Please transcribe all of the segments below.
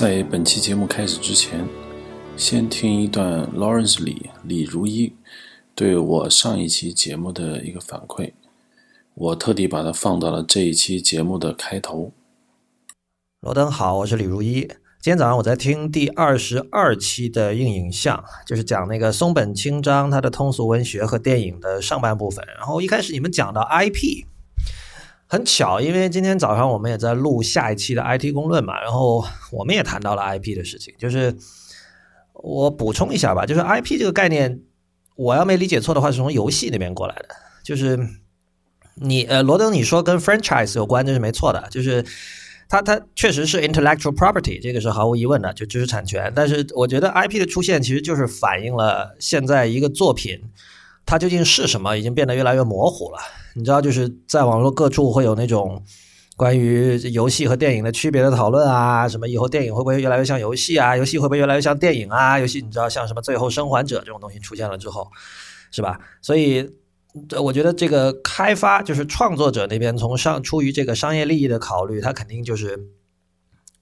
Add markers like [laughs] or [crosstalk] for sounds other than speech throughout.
在本期节目开始之前，先听一段 Lawrence 李李如一对我上一期节目的一个反馈，我特地把它放到了这一期节目的开头。罗登好，我是李如一。今天早上我在听第二十二期的硬影像，就是讲那个松本清张他的通俗文学和电影的上半部分。然后一开始你们讲到 IP。很巧，因为今天早上我们也在录下一期的 IT 公论嘛，然后我们也谈到了 IP 的事情。就是我补充一下吧，就是 IP 这个概念，我要没理解错的话，是从游戏那边过来的。就是你呃，罗登你说跟 franchise 有关，这是没错的。就是它它确实是 intellectual property，这个是毫无疑问的，就知识产权。但是我觉得 IP 的出现其实就是反映了现在一个作品它究竟是什么，已经变得越来越模糊了。你知道，就是在网络各处会有那种关于游戏和电影的区别的讨论啊，什么以后电影会不会越来越像游戏啊？游戏会不会越来越像电影啊？游戏你知道，像什么《最后生还者》这种东西出现了之后，是吧？所以，我觉得这个开发就是创作者那边从上出于这个商业利益的考虑，他肯定就是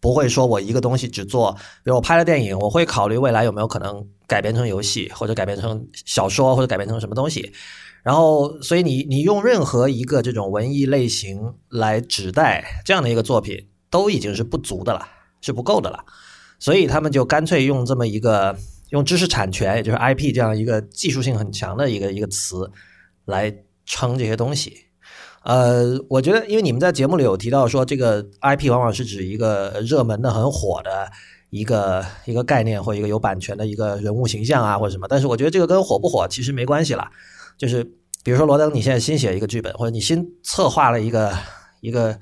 不会说我一个东西只做，比如我拍了电影，我会考虑未来有没有可能改编成游戏，或者改编成小说，或者改编成什么东西。然后，所以你你用任何一个这种文艺类型来指代这样的一个作品，都已经是不足的了，是不够的了。所以他们就干脆用这么一个用知识产权，也就是 IP 这样一个技术性很强的一个一个词来称这些东西。呃，我觉得，因为你们在节目里有提到说，这个 IP 往往是指一个热门的、很火的一个一个概念，或一个有版权的一个人物形象啊，或者什么。但是我觉得这个跟火不火其实没关系了。就是比如说罗登，你现在新写一个剧本，或者你新策划了一个一个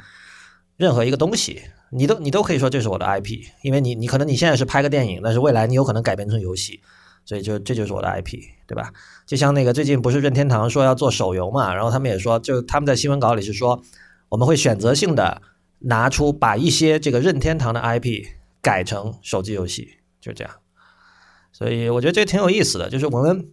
任何一个东西，你都你都可以说这是我的 IP，因为你你可能你现在是拍个电影，但是未来你有可能改编成游戏，所以就这就是我的 IP，对吧？就像那个最近不是任天堂说要做手游嘛，然后他们也说，就他们在新闻稿里是说，我们会选择性的拿出把一些这个任天堂的 IP 改成手机游戏，就这样。所以我觉得这挺有意思的，就是我们。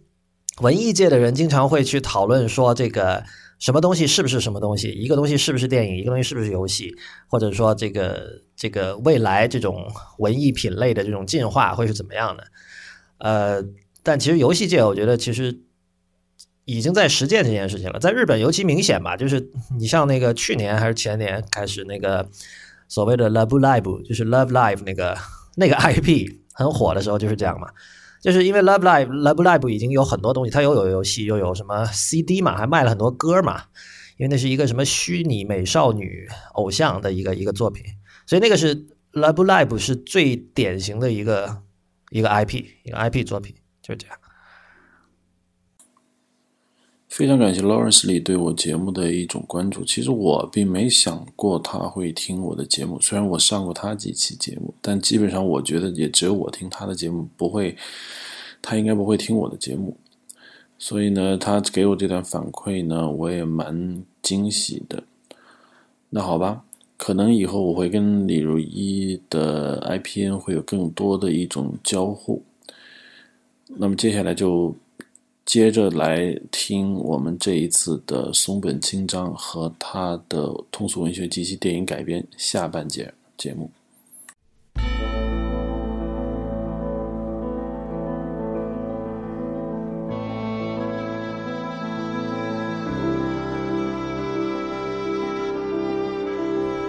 文艺界的人经常会去讨论说，这个什么东西是不是什么东西，一个东西是不是电影，一个东西是不是游戏，或者说这个这个未来这种文艺品类的这种进化会是怎么样的？呃，但其实游戏界，我觉得其实已经在实践这件事情了。在日本尤其明显吧，就是你像那个去年还是前年开始那个所谓的 Love Live，就是 Love Live 那个那个 IP 很火的时候，就是这样嘛。就是因为 Love Live Love Live 已经有很多东西，它又有游戏，又有什么 CD 嘛，还卖了很多歌嘛。因为那是一个什么虚拟美少女偶像的一个一个作品，所以那个是 Love Live 是最典型的一个一个 IP 一个 IP 作品，就是这样。非常感谢 Lawrence 里对我节目的一种关注。其实我并没想过他会听我的节目，虽然我上过他几期节目，但基本上我觉得也只有我听他的节目，不会，他应该不会听我的节目。所以呢，他给我这段反馈呢，我也蛮惊喜的。那好吧，可能以后我会跟李如一的 IPN 会有更多的一种交互。那么接下来就。接着来听我们这一次的松本清张和他的通俗文学及其电影改编下半节节目。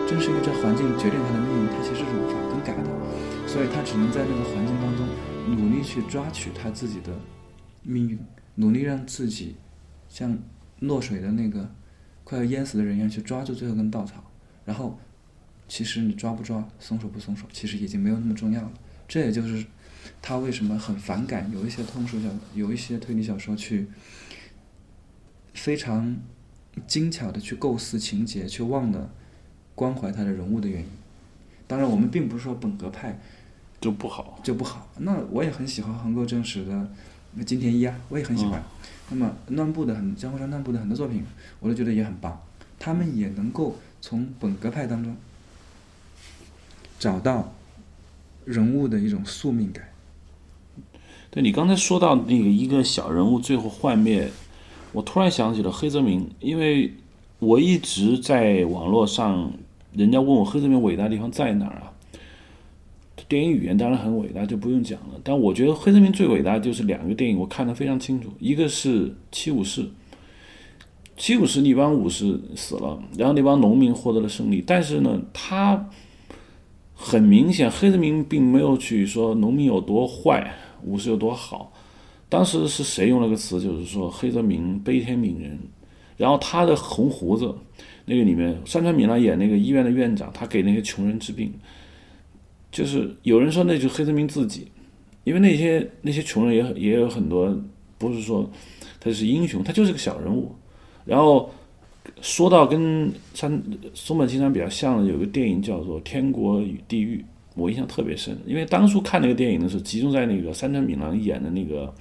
正是因为这环境决定他的命运，他其实是无法更改的，所以他只能在那个环境当中努力去抓取他自己的命运。努力让自己像落水的那个快要淹死的人一样去抓住最后根稻草，然后其实你抓不抓、松手不松手，其实已经没有那么重要了。这也就是他为什么很反感有一些通俗小、有一些推理小说去非常精巧的去构思情节，却忘了关怀他的人物的原因。当然，我们并不是说本格派就不好，就不好。那我也很喜欢横沟正史的。那金田一啊，我也很喜欢。那么乱步的很江户川乱步的很多作品，我都觉得也很棒。他们也能够从本格派当中找到人物的一种宿命感。对你刚才说到那个一个小人物最后幻灭，我突然想起了黑泽明，因为我一直在网络上，人家问我黑泽明伟大的地方在哪儿啊？电影语言当然很伟大，就不用讲了。但我觉得黑泽明最伟大就是两个电影，我看得非常清楚，一个是《七武士》。七武士那帮武士死了，然后那帮农民获得了胜利。但是呢，他很明显，黑泽明并没有去说农民有多坏，武士有多好。当时是谁用了个词，就是说黑泽明悲天悯人。然后他的红胡子，那个里面山川敏郎演那个医院的院长，他给那些穷人治病，就是有人说那就是黑泽明自己，因为那些那些穷人也也有很多，不是说他是英雄，他就是个小人物。然后说到跟山松本清张比较像的，有个电影叫做《天国与地狱》，我印象特别深，因为当初看那个电影的时候，集中在那个山川敏郎演的那个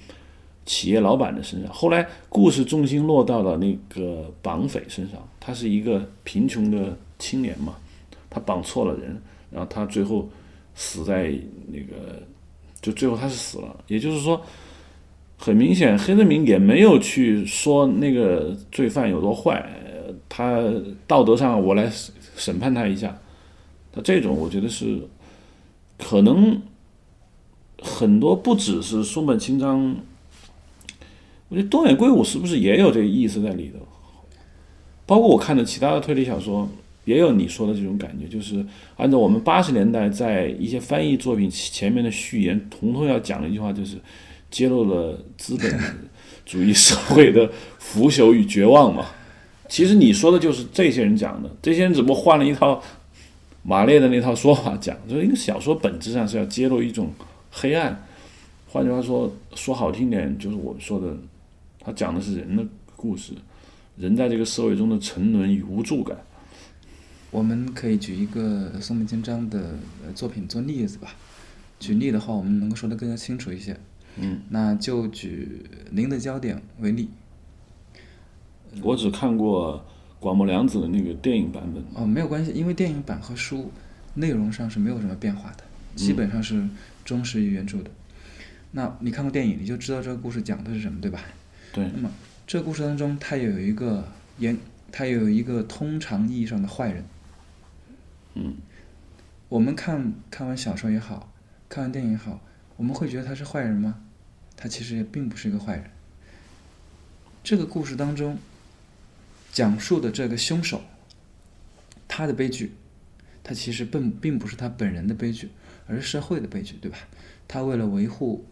企业老板的身上。后来故事重心落到了那个绑匪身上，他是一个贫穷的青年嘛，他绑错了人，然后他最后死在那个，就最后他是死了，也就是说。很明显，黑泽明也没有去说那个罪犯有多坏，他道德上我来审判他一下。他这种我觉得是可能很多不只是松本清张，我觉得东野圭吾是不是也有这个意思在里头？包括我看的其他的推理小说，也有你说的这种感觉，就是按照我们八十年代在一些翻译作品前面的序言，统统要讲的一句话就是。揭露了资本主义社会的腐朽与绝望嘛？其实你说的就是这些人讲的，这些人只不过换了一套马列的那套说法讲。就是一个小说本质上是要揭露一种黑暗，换句话说，说好听点，就是我说的，他讲的是人的故事，人在这个社会中的沉沦与无助感。我们可以举一个松本清张的作品做例子吧。举例的话，我们能够说得更加清楚一些。嗯，那就举《零的焦点》为例。我只看过广末凉子的那个电影版本。哦，没有关系，因为电影版和书内容上是没有什么变化的，基本上是忠实于原著的。那你看过电影，你就知道这个故事讲的是什么，对吧？对。那么这个故事当中，它有一个严，它有一个通常意义上的坏人。嗯。我们看看完小说也好看完电影也好，我们会觉得他是坏人吗？他其实也并不是一个坏人。这个故事当中讲述的这个凶手，他的悲剧，他其实并并不是他本人的悲剧，而是社会的悲剧，对吧？他为了维护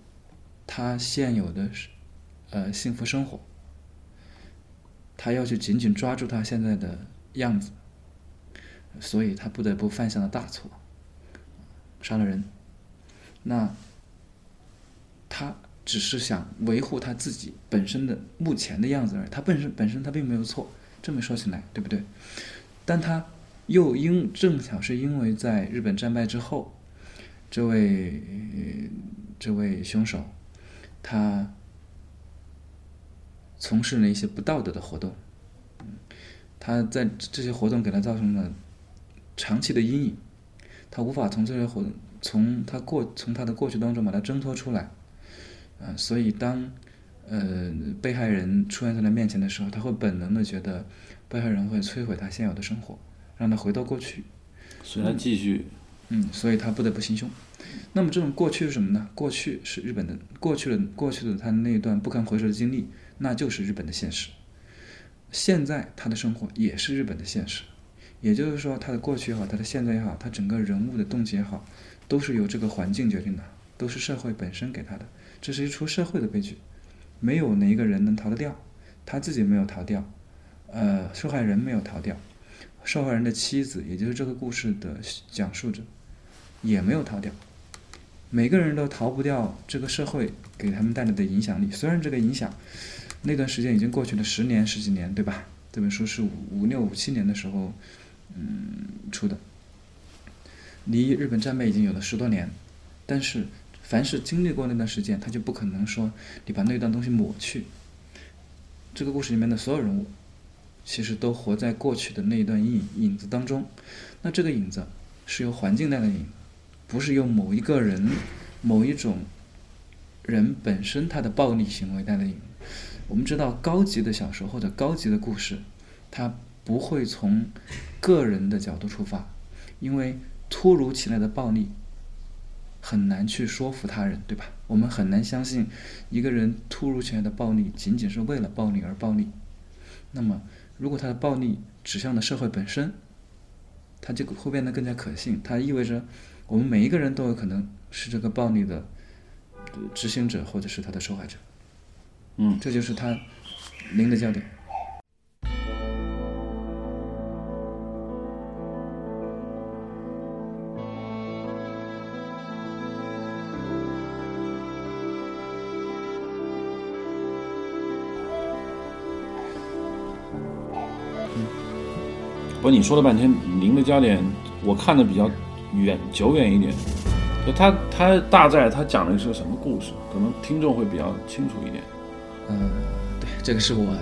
他现有的呃幸福生活，他要去紧紧抓住他现在的样子，所以他不得不犯下了大错，杀了人。那他。只是想维护他自己本身的目前的样子而已，他本身本身他并没有错，这么说起来，对不对？但他又因正巧是因为在日本战败之后，这位这位凶手，他从事了一些不道德的活动，他在这些活动给他造成了长期的阴影，他无法从这些活动从他过从他的过去当中把它挣脱出来。啊，所以当，呃，被害人出现在他面前的时候，他会本能的觉得，被害人会摧毁他现有的生活，让他回到过去，所以他继续，嗯，所以他不得不行凶。那么这种过去是什么呢？过去是日本的过去的过去的他那一段不堪回首的经历，那就是日本的现实。现在他的生活也是日本的现实，也就是说，他的过去也好，他的现在也好，他整个人物的动机也好，都是由这个环境决定的，都是社会本身给他的。这是一出社会的悲剧，没有哪一个人能逃得掉，他自己没有逃掉，呃，受害人没有逃掉，受害人的妻子，也就是这个故事的讲述者，也没有逃掉，每个人都逃不掉这个社会给他们带来的影响力。虽然这个影响，那段时间已经过去了十年十几年，对吧？这本书是五五六五七年的时候，嗯，出的，离日本战败已经有了十多年，但是。凡是经历过那段时间，他就不可能说你把那段东西抹去。这个故事里面的所有人物，其实都活在过去的那一段影影子当中。那这个影子是由环境带来的影，不是由某一个人、某一种人本身他的暴力行为带来的影。我们知道，高级的小说或者高级的故事，它不会从个人的角度出发，因为突如其来的暴力。很难去说服他人，对吧？我们很难相信一个人突如其来的暴力仅仅是为了暴力而暴力。那么，如果他的暴力指向了社会本身，它就会变得更加可信。它意味着我们每一个人都有可能是这个暴力的执行者，或者是他的受害者。嗯，这就是他零的焦点。你说了半天，您的焦点我看的比较远久远一点，就他他大概他讲的是个什么故事，可能听众会比较清楚一点。嗯，对，这个是我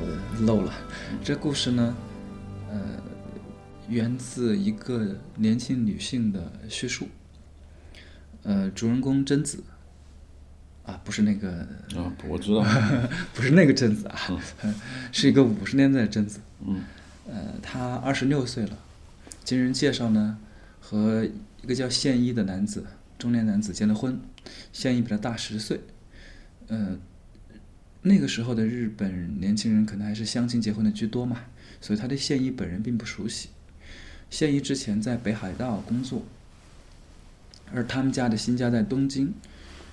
漏了。这故事呢，呃，源自一个年轻女性的叙述。呃，主人公贞子，啊，不是那个，啊，我知道，[laughs] 不是那个贞子啊，[laughs] 是一个五十年代的贞子。嗯，呃，她二十六岁了，经人介绍呢，和一个叫现一的男子，中年男子结了婚，现一比他大十岁。呃，那个时候的日本年轻人可能还是相亲结婚的居多嘛，所以他对现一本人并不熟悉。现一之前在北海道工作，而他们家的新家在东京，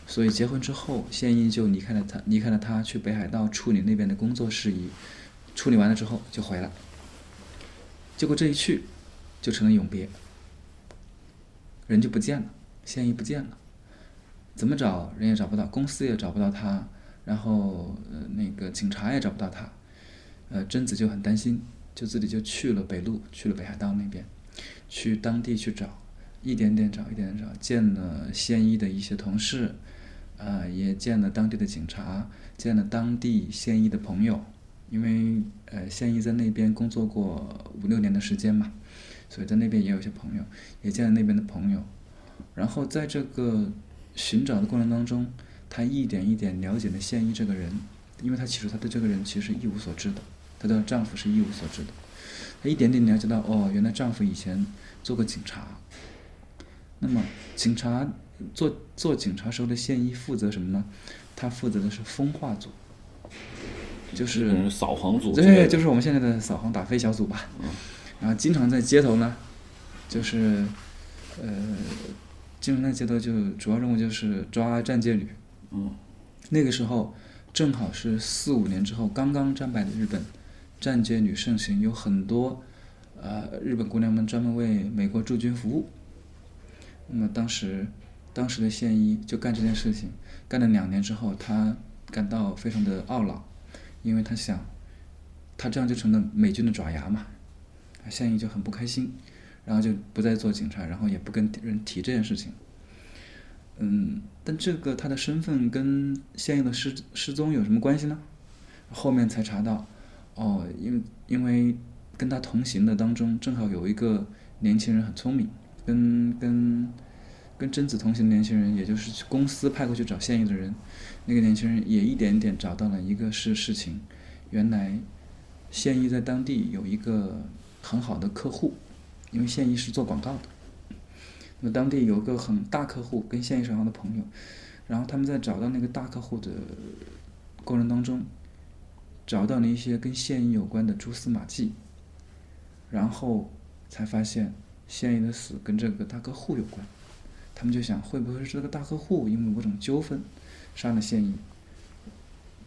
所以结婚之后，现一就离开了他，离开了他去北海道处理那边的工作事宜，处理完了之后就回来。结果这一去，就成了永别，人就不见了，现一不见了，怎么找？人也找不到，公司也找不到他，然后呃那个警察也找不到他，呃贞子就很担心，就自己就去了北路，去了北海道那边，去当地去找，一点点找，一点点找，见了现一的一些同事，啊、也见了当地的警察，见了当地现一的朋友，因为呃现一在那边工作过五六年的时间嘛，所以在那边也有一些朋友，也见了那边的朋友，然后在这个寻找的过程当中，他一点一点了解了现一这个人，因为他其实他对这个人其实一无所知的，她的丈夫是一无所知的，她一点点了解到哦，原来丈夫以前做过警察，那么警察做做警察时候的现役负责什么呢？他负责的是风化组，就是嗯扫黄组对，就是我们现在的扫黄打非小组吧。然后经常在街头呢，就是呃，经常在街头就主要任务就是抓站街女。嗯。那个时候正好是四五年之后刚刚战败的日本，战街女盛行，有很多呃日本姑娘们专门为美国驻军服务。那么当时当时的现一就干这件事情，干了两年之后，他感到非常的懊恼，因为他想，他这样就成了美军的爪牙嘛，现役就很不开心，然后就不再做警察，然后也不跟人提这件事情。嗯，但这个他的身份跟现役的失失踪有什么关系呢？后面才查到，哦，因为因为跟他同行的当中正好有一个年轻人很聪明，跟跟跟贞子同行的年轻人，也就是公司派过去找现役的人，那个年轻人也一点点找到了一个是事情，原来现役在当地有一个很好的客户，因为现役是做广告的，那么当地有个很大客户跟现役是很好的朋友，然后他们在找到那个大客户的过程当中，找到了一些跟现役有关的蛛丝马迹，然后才发现现役的死跟这个大客户有关。他们就想，会不会是这个大客户因为某种纠纷杀了现一？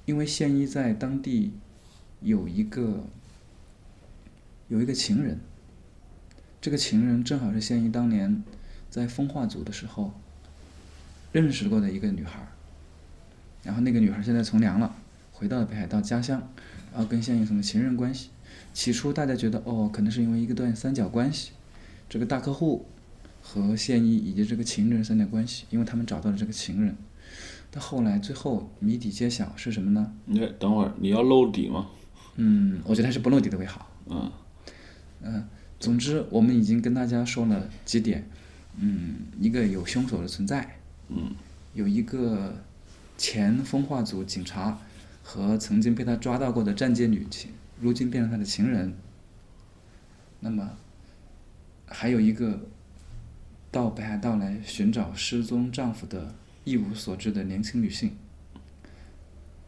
因为现一在当地有一个有一个情人，这个情人正好是现一当年在风化组的时候认识过的一个女孩儿。然后那个女孩现在从良了，回到了北海道家乡，然后跟现一成了情人关系。起初大家觉得，哦，可能是因为一个段三角关系，这个大客户。和现役以及这个情人三角关系，因为他们找到了这个情人。但后来最后谜底揭晓是什么呢？你等会儿你要露底吗？嗯，我觉得还是不露底的为好。嗯嗯，总之我们已经跟大家说了几点。嗯，一个有凶手的存在。嗯，有一个前风化组警察和曾经被他抓到过的站街女情，如今变成他的情人。那么还有一个。到北海道来寻找失踪丈夫的一无所知的年轻女性。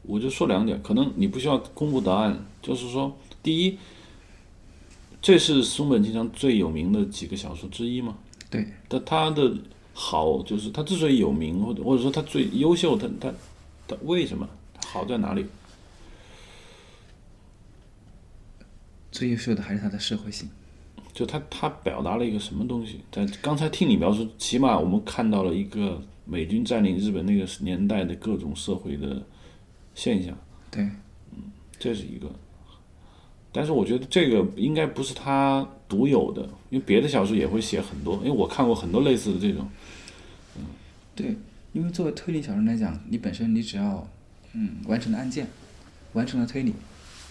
我就说两点，可能你不需要公布答案，就是说，第一，这是松本清张最有名的几个小说之一吗？对，但他的好就是他之所以有名，或者或者说他最优秀，他他他为什么好在哪里？最优秀的还是他的社会性。就他他表达了一个什么东西？在刚才听你描述，起码我们看到了一个美军占领日本那个年代的各种社会的现象，对，嗯这是一个。但是我觉得这个应该不是他独有的，因为别的小说也会写很多，因为我看过很多类似的这种。嗯对，因为作为推理小说来讲，你本身你只要嗯完成了案件，完成了推理，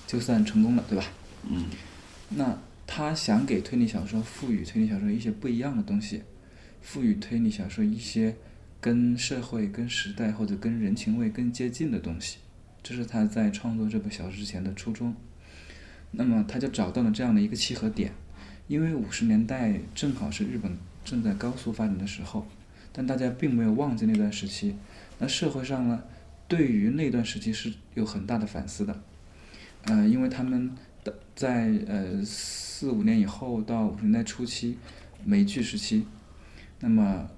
就算成功了，对吧？嗯。那他想给推理小说赋予推理小说一些不一样的东西，赋予推理小说一些跟社会、跟时代或者跟人情味更接近的东西，这是他在创作这部小说之前的初衷。那么他就找到了这样的一个契合点，因为五十年代正好是日本正在高速发展的时候，但大家并没有忘记那段时期。那社会上呢，对于那段时期是有很大的反思的，呃，因为他们在呃四五年以后到五十年代初期，美剧时期，那么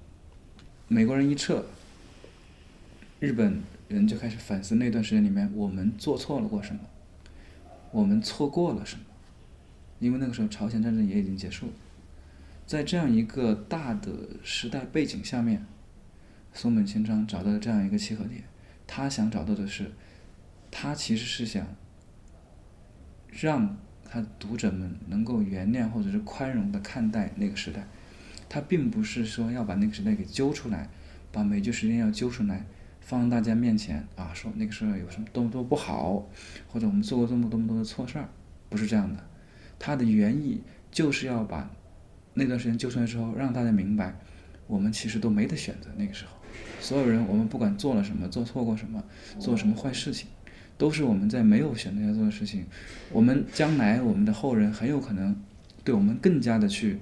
美国人一撤，日本人就开始反思那段时间里面我们做错了过什么。我们错过了什么？因为那个时候朝鲜战争也已经结束了，在这样一个大的时代背景下面，松本清张找到了这样一个契合点。他想找到的是，他其实是想让他读者们能够原谅或者是宽容的看待那个时代。他并不是说要把那个时代给揪出来，把美剧时间要揪出来。放大家面前啊，说那个时候有什么多么多不好，或者我们做过这么多么多的错事儿，不是这样的。他的原意就是要把那段时间揪出来之后，让大家明白，我们其实都没得选择。那个时候，所有人，我们不管做了什么，做错过什么，做什么坏事情，都是我们在没有选择要做的事情。我们将来我们的后人很有可能对我们更加的去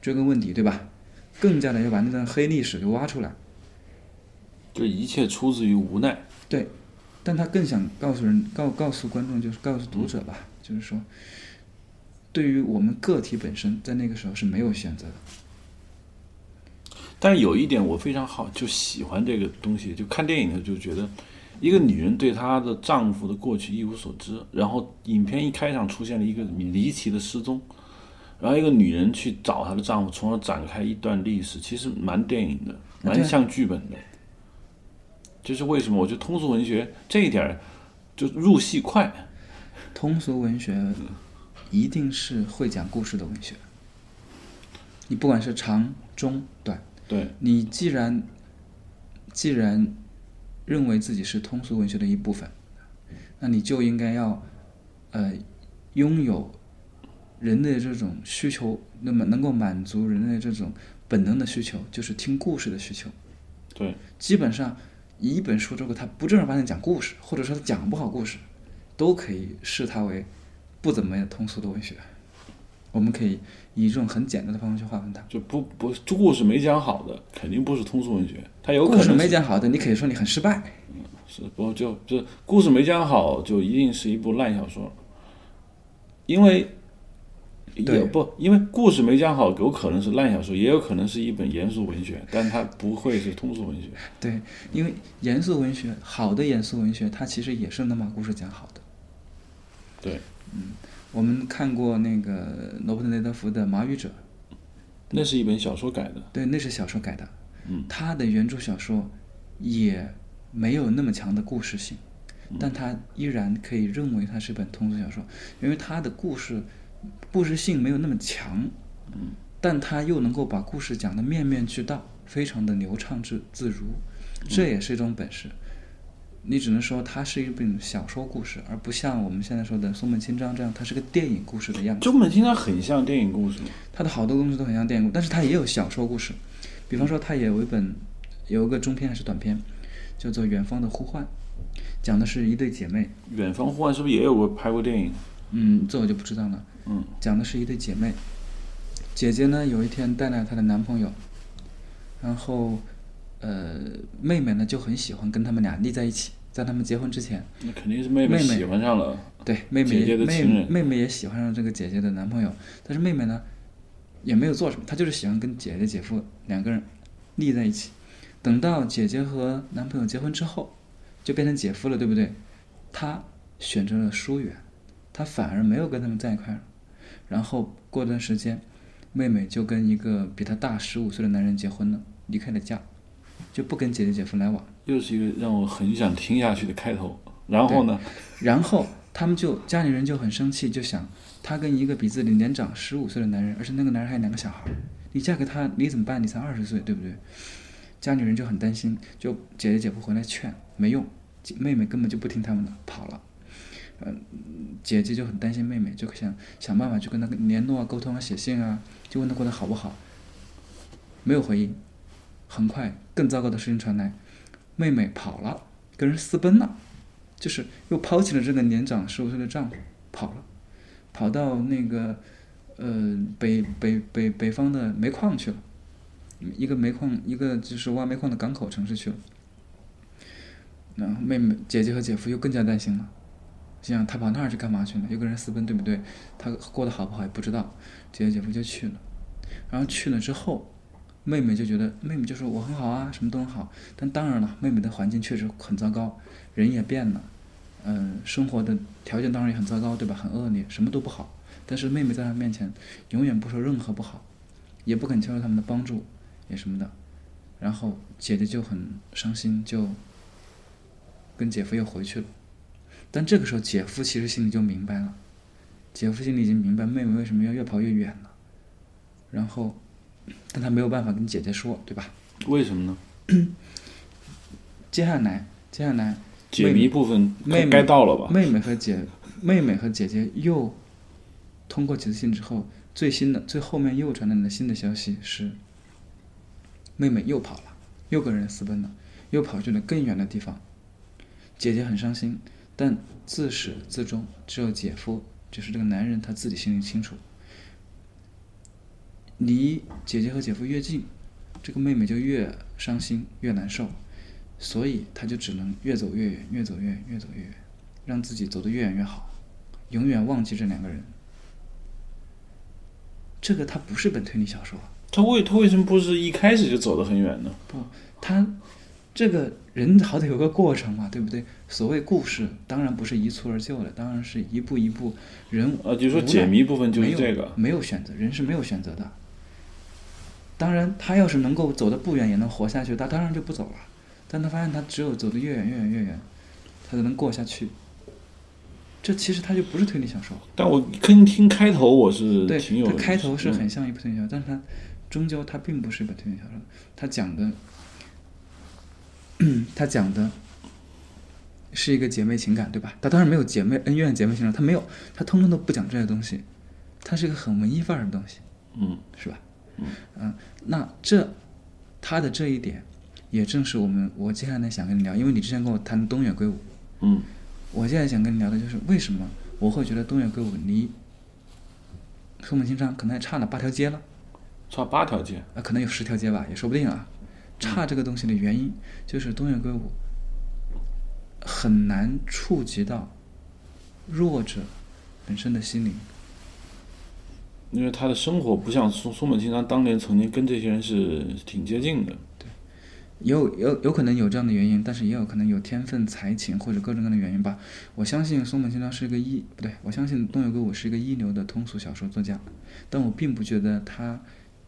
追根问底，对吧？更加的要把那段黑历史给挖出来。就一切出自于无奈。对，但他更想告诉人、告告诉观众，就是告诉读者吧，就是说，对于我们个体本身，在那个时候是没有选择的。但有一点我非常好，就喜欢这个东西。就看电影的就觉得，一个女人对她的丈夫的过去一无所知，然后影片一开场出现了一个离奇的失踪，然后一个女人去找她的丈夫，从而展开一段历史，其实蛮电影的，蛮像剧本的。就是为什么？我觉得通俗文学这一点儿就入戏快。通俗文学一定是会讲故事的文学。你不管是长、中、短，对你既然既然认为自己是通俗文学的一部分，那你就应该要呃拥有人类这种需求，那么能够满足人类这种本能的需求，就是听故事的需求。对，基本上。一本书，如果它不正儿八经讲故事，或者说它讲不好故事，都可以视它为不怎么样通俗的文学。我们可以以这种很简单的方式去划分它。就不不，故事没讲好的，肯定不是通俗文学。它有故事没讲好的，你可以说你很失败。嗯，是不就就故事没讲好，就一定是一部烂小说，因为。也不，因为故事没讲好，有可能是烂小说，也有可能是一本严肃文学，但它不会是通俗文学。对，因为严肃文学，好的严肃文学，它其实也是能把故事讲好的。对，嗯，我们看过那个罗伯特·雷德福的《马语者》，那是一本小说改的。对，那是小说改的。嗯，他的原著小说也没有那么强的故事性，但他依然可以认为它是本通俗小说，因为他的故事。故事性没有那么强，嗯，但他又能够把故事讲得面面俱到，非常的流畅自自如，这也是一种本事。你只能说它是一本小说故事，而不像我们现在说的松本清张这样，它是个电影故事的样子。松本清张很像电影故事，他的好多东西都很像电影，但是他也有小说故事。比方说，他也有一本，有一个中篇还是短篇，叫做《远方的呼唤》，讲的是一对姐妹。远方呼唤是不是也有过拍过电影？嗯，这我就不知道了。嗯，讲的是一对姐妹，姐姐呢有一天带来她的男朋友，然后呃妹妹呢就很喜欢跟他们俩腻在一起，在他们结婚之前，那肯定是妹妹妹喜欢上了。对，妹妹姐姐也妹的情人妹妹也喜欢上这个姐姐的男朋友，但是妹妹呢，也没有做什么，她就是喜欢跟姐姐姐夫两个人腻在一起。等到姐姐和男朋友结婚之后，就变成姐夫了，对不对？她选择了疏远，她反而没有跟他们在一块儿。然后过段时间，妹妹就跟一个比她大十五岁的男人结婚了，离开了家，就不跟姐姐姐夫来往。又是一个让我很想听下去的开头。然后呢？然后他们就家里人就很生气，就想他跟一个比自己年长十五岁的男人，而且那个男人还有两个小孩儿，你嫁给他你怎么办？你才二十岁，对不对？家里人就很担心，就姐姐姐夫回来劝没用，姐妹妹根本就不听他们的，跑了。嗯，姐姐就很担心妹妹，就想想办法去跟她联络啊、沟通啊、写信啊，就问她过得好不好。没有回应，很快更糟糕的事情传来，妹妹跑了，跟人私奔了。就是又抛弃了这个年长十五岁的丈夫，跑了，跑到那个呃北北北北方的煤矿去了，一个煤矿一个就是挖煤矿的港口城市去了。然后妹妹姐姐和姐夫又更加担心了，心想他跑那儿去干嘛去呢？又跟人私奔，对不对？他过得好不好也不知道。姐姐姐夫就去了，然后去了之后，妹妹就觉得妹妹就说我很好啊，什么都很好。但当然了，妹妹的环境确实很糟糕，人也变了。嗯，生活的条件当然也很糟糕，对吧？很恶劣，什么都不好。但是妹妹在她面前，永远不说任何不好，也不肯接受他们的帮助，也什么的。然后姐姐就很伤心，就跟姐夫又回去了。但这个时候，姐夫其实心里就明白了，姐夫心里已经明白妹妹为什么要越跑越远了。然后，但他没有办法跟姐姐说，对吧？为什么呢？接下来，接下来。解谜部分妹妹该到了吧？妹妹和姐，妹妹和姐姐又通过几次信之后，最新的最后面又传来的新的消息是，妹妹又跑了，又跟人私奔了，又跑去了更远的地方。姐姐很伤心，但自始至终，只有姐夫，就是这个男人他自己心里清楚。离姐姐和姐夫越近，这个妹妹就越伤心，越难受。所以她就只能越走越远，越走越远，越走越远，让自己走得越远越好，永远忘记这两个人。这个他不是本推理小说，他为他为什么不是一开始就走得很远呢？不，他这个人好歹有个过程嘛，对不对？所谓故事，当然不是一蹴而就的，当然是一步一步人。啊，就说解谜部分就是这个，没有选择，人是没有选择的。当然，他要是能够走得不远，也能活下去，他当然就不走了。但他发现，他只有走得越远越远越远，他才能过下去。这其实他就不是推理小说。但我跟听开头，我是对，挺有。它开头是很像一部推理小说，但是它终究它并不是一本推理小说。他讲的，[clears throat] 他讲的是一个姐妹情感，对吧？他当然没有姐妹恩怨、姐妹情感，他没有，他通通都不讲这些东西。他是一个很文艺范儿的东西，嗯，是吧？嗯，嗯，那这他的这一点。也正是我们，我接下来想跟你聊，因为你之前跟我谈东野圭吾，嗯，我现在想跟你聊的就是为什么我会觉得东野圭吾离松本清张可能还差了八条街了，差八条街啊，可能有十条街吧，也说不定啊。差这个东西的原因就是东野圭吾很难触及到弱者本身的心灵，因为他的生活不像松松本清张当年曾经跟这些人是挺接近的。对有有有可能有这样的原因，但是也有可能有天分、才情或者各种各样的原因吧。我相信松本清张是一个一不对，我相信东野圭吾是一个一流的通俗小说作家，但我并不觉得他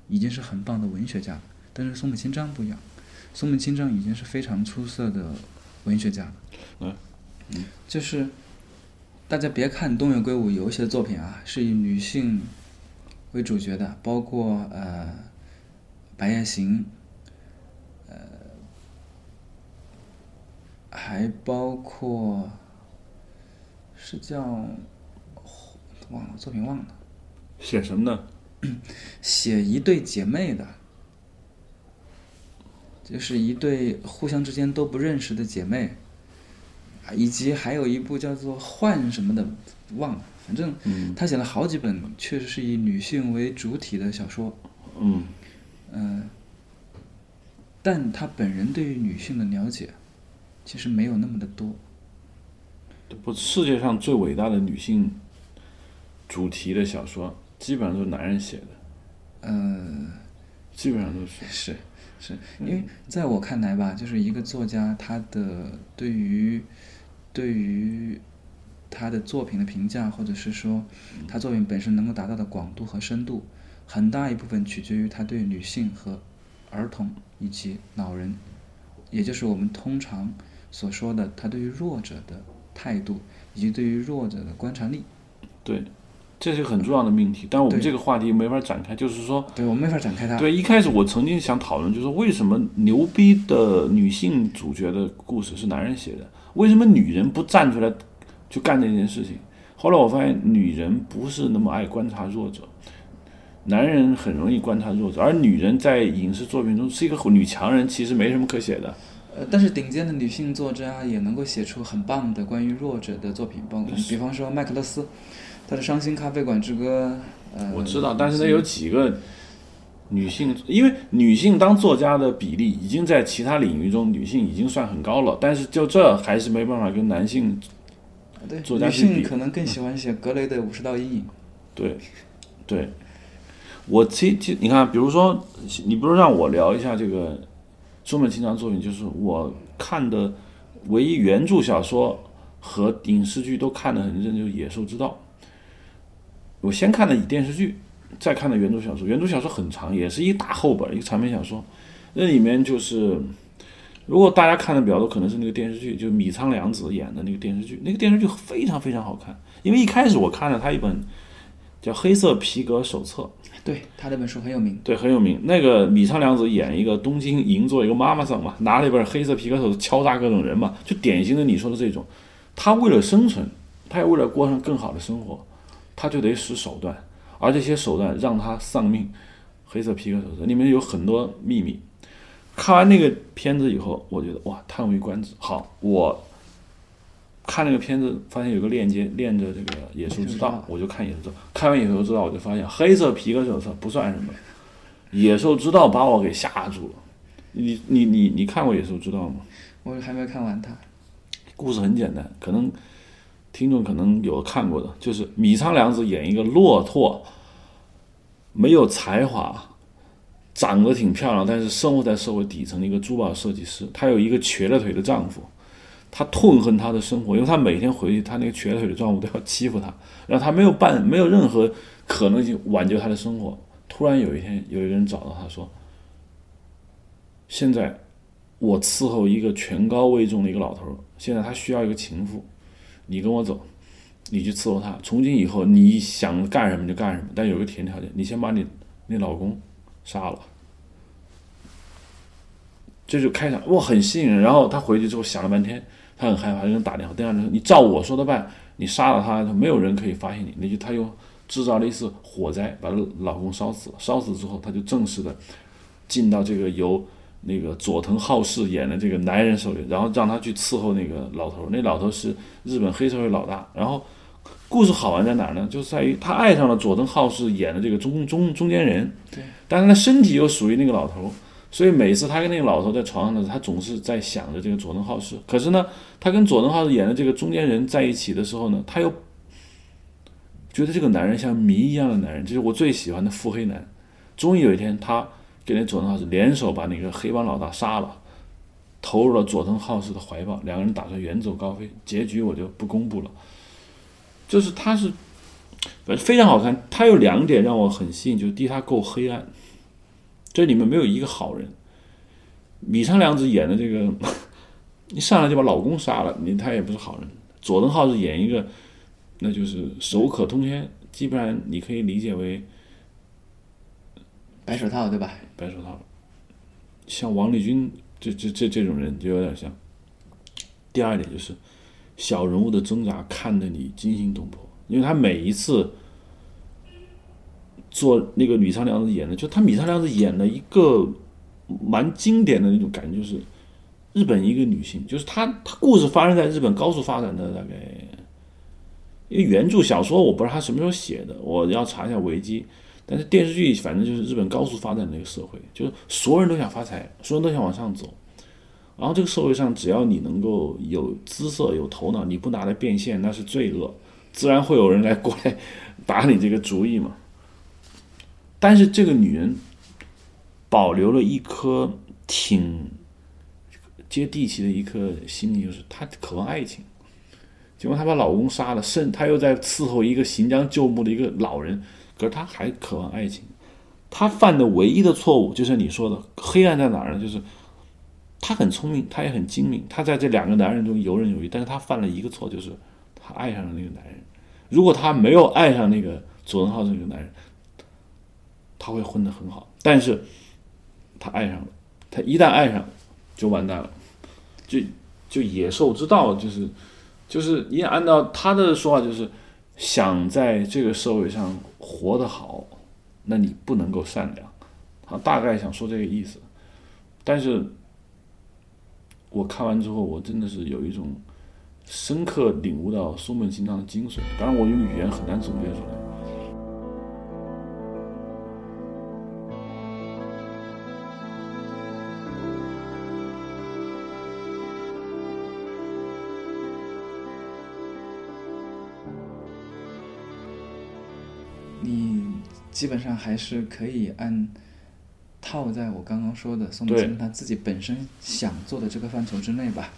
已经是很棒的文学家了。但是松本清张不一样，松本清张已经是非常出色的文学家了。嗯，嗯，就是大家别看东野圭吾有一些作品啊，是以女性为主角的，包括呃《白夜行》。呃还包括是叫忘了作品忘了，写什么呢？[clears throat] 写一对姐妹的，就是一对互相之间都不认识的姐妹，以及还有一部叫做《幻》什么的，忘了。反正他写了好几本，确实是以女性为主体的小说。嗯嗯，但他本人对于女性的了解，其实没有那么的多。不，世界上最伟大的女性主题的小说，基本上都是男人写的，嗯、基本上都是。是是，因为在我看来吧，就是一个作家他的对于对于他的作品的评价，或者是说他作品本身能够达到的广度和深度，很大一部分取决于他对女性和儿童以及老人，也就是我们通常所说的他对于弱者的态度，以及对于弱者的观察力。对，这是个很重要的命题，但我们这个话题没法展开。就是说，对我们没法展开它。对，一开始我曾经想讨论，就是为什么牛逼的女性主角的故事是男人写的，为什么女人不站出来就干这件事情？后来我发现，女人不是那么爱观察弱者，男人很容易观察弱者，而女人在影视作品中是一个女强人，其实没什么可写的。呃，但是顶尖的女性作家也能够写出很棒的关于弱者的作品，包括比方说麦克勒斯，他的《伤心咖啡馆之歌》。呃，我知道，但是那有几个女性，因为女性当作家的比例已经在其他领域中，女性已经算很高了，但是就这还是没办法跟男性对，作家性可能更喜欢写格雷的《五十道阴影》。对，对，我其其你看，比如说，你不如让我聊一下这个松本清张作品，就是我看的唯一原著小说和影视剧都看得很认真，就是《野兽之道》。我先看的以电视剧，再看的原著小说。原著小说很长，也是一大厚本，一个长篇小说。那里面就是，如果大家看的比较多，可能是那个电视剧，就米仓凉子演的那个电视剧。那个电视剧非常非常好看，因为一开始我看了他一本叫《黑色皮革手册》，对，他那本书很有名。对，很有名。那个米仓凉子演一个东京银座一个妈妈桑嘛，拿了一本黑色皮革手册敲诈各种人嘛，就典型的你说的这种。他为了生存，他也为了过上更好的生活，他就得使手段，而这些手段让他丧命。黑色皮革手册里面有很多秘密。看完那个片子以后，我觉得哇，叹为观止。好，我看那个片子，发现有个链接链着这个《野兽之道》，我就看《野兽之道》。看完《野兽之道》，我就发现黑色皮革手册不算什么，《野兽之道》把我给吓住了。你你你你看过《野兽之道》吗？我还没看完它。故事很简单，可能听众可能有看过的，就是米仓凉子演一个骆驼、没有才华、长得挺漂亮，但是生活在社会底层的一个珠宝设计师。她有一个瘸了腿的丈夫，她痛恨她的生活，因为她每天回去，她那个瘸了腿的丈夫都要欺负她，然后她没有办没有任何可能性挽救她的生活。突然有一天，有一个人找到她说：“现在我伺候一个权高位重的一个老头，现在他需要一个情妇，你跟我走，你去伺候他。从今以后，你想干什么就干什么，但有个前提条件，你先把你那老公杀了。这就开场，哇，很吸引人。然后他回去之后想了半天，他很害怕，就打电话。电话说：“你照我说的办，你杀了他，没有人可以发现你。”那就他又制造了一次火灾，把老公烧死了。烧死之后，他就正式的进到这个由那个佐藤浩市演的这个男人手里，然后让他去伺候那个老头。那老头是日本黑社会老大。然后故事好玩在哪儿呢？就在于他爱上了佐藤浩市演的这个中中中间人，对，但是他身体又属于那个老头。所以每次他跟那个老头在床上的时候，他总是在想着这个佐藤浩市。可是呢，他跟佐藤浩市演的这个中间人在一起的时候呢，他又觉得这个男人像谜一样的男人，这是我最喜欢的腹黑男。终于有一天，他跟那佐藤浩市联手把那个黑帮老大杀了，投入了佐藤浩市的怀抱，两个人打算远走高飞。结局我就不公布了。就是他是，反正非常好看。他有两点让我很吸引，就是第一，他够黑暗。这里面没有一个好人。米仓凉子演的这个，一上来就把老公杀了，你他也不是好人。佐藤浩是演一个，那就是手可通天，基本上你可以理解为白手套对吧？白手套，像王立军这这这这种人就有点像。第二点就是小人物的挣扎看得你惊心动魄，因为他每一次做那个米仓凉子演的，就他米仓凉子演了一个蛮经典的那种感觉，就是日本一个女性，就是她她故事发生在日本高速发展的大概，因为原著小说我不知道她什么时候写的，我要查一下维基。但是电视剧反正就是日本高速发展的一个社会，就是所有人都想发财，所有人都想往上走。然后这个社会上，只要你能够有姿色、有头脑，你不拿来变现，那是罪恶，自然会有人来过来打你这个主意嘛。但是这个女人保留了一颗挺接地气的一颗心理，就是她渴望爱情。结果她把老公杀了，甚她又在伺候一个行将就木的一个老人，可是她还渴望爱情。她犯的唯一的错误，就是你说的黑暗在哪儿呢？就是。她很聪明，她也很精明，她在这两个男人中游刃有余。但是她犯了一个错，就是她爱上了那个男人。如果她没有爱上那个佐藤浩这个男人，她会混得很好。但是她爱上了，她一旦爱上，就完蛋了，就就野兽之道，就是就是你按照他的说法，就是想在这个社会上活得好，那你不能够善良。他大概想说这个意思，但是。我看完之后，我真的是有一种深刻领悟到松本清张的精髓。当然，我用语言很难总结出来。你基本上还是可以按。套在我刚刚说的宋清他自己本身想做的这个范畴之内吧，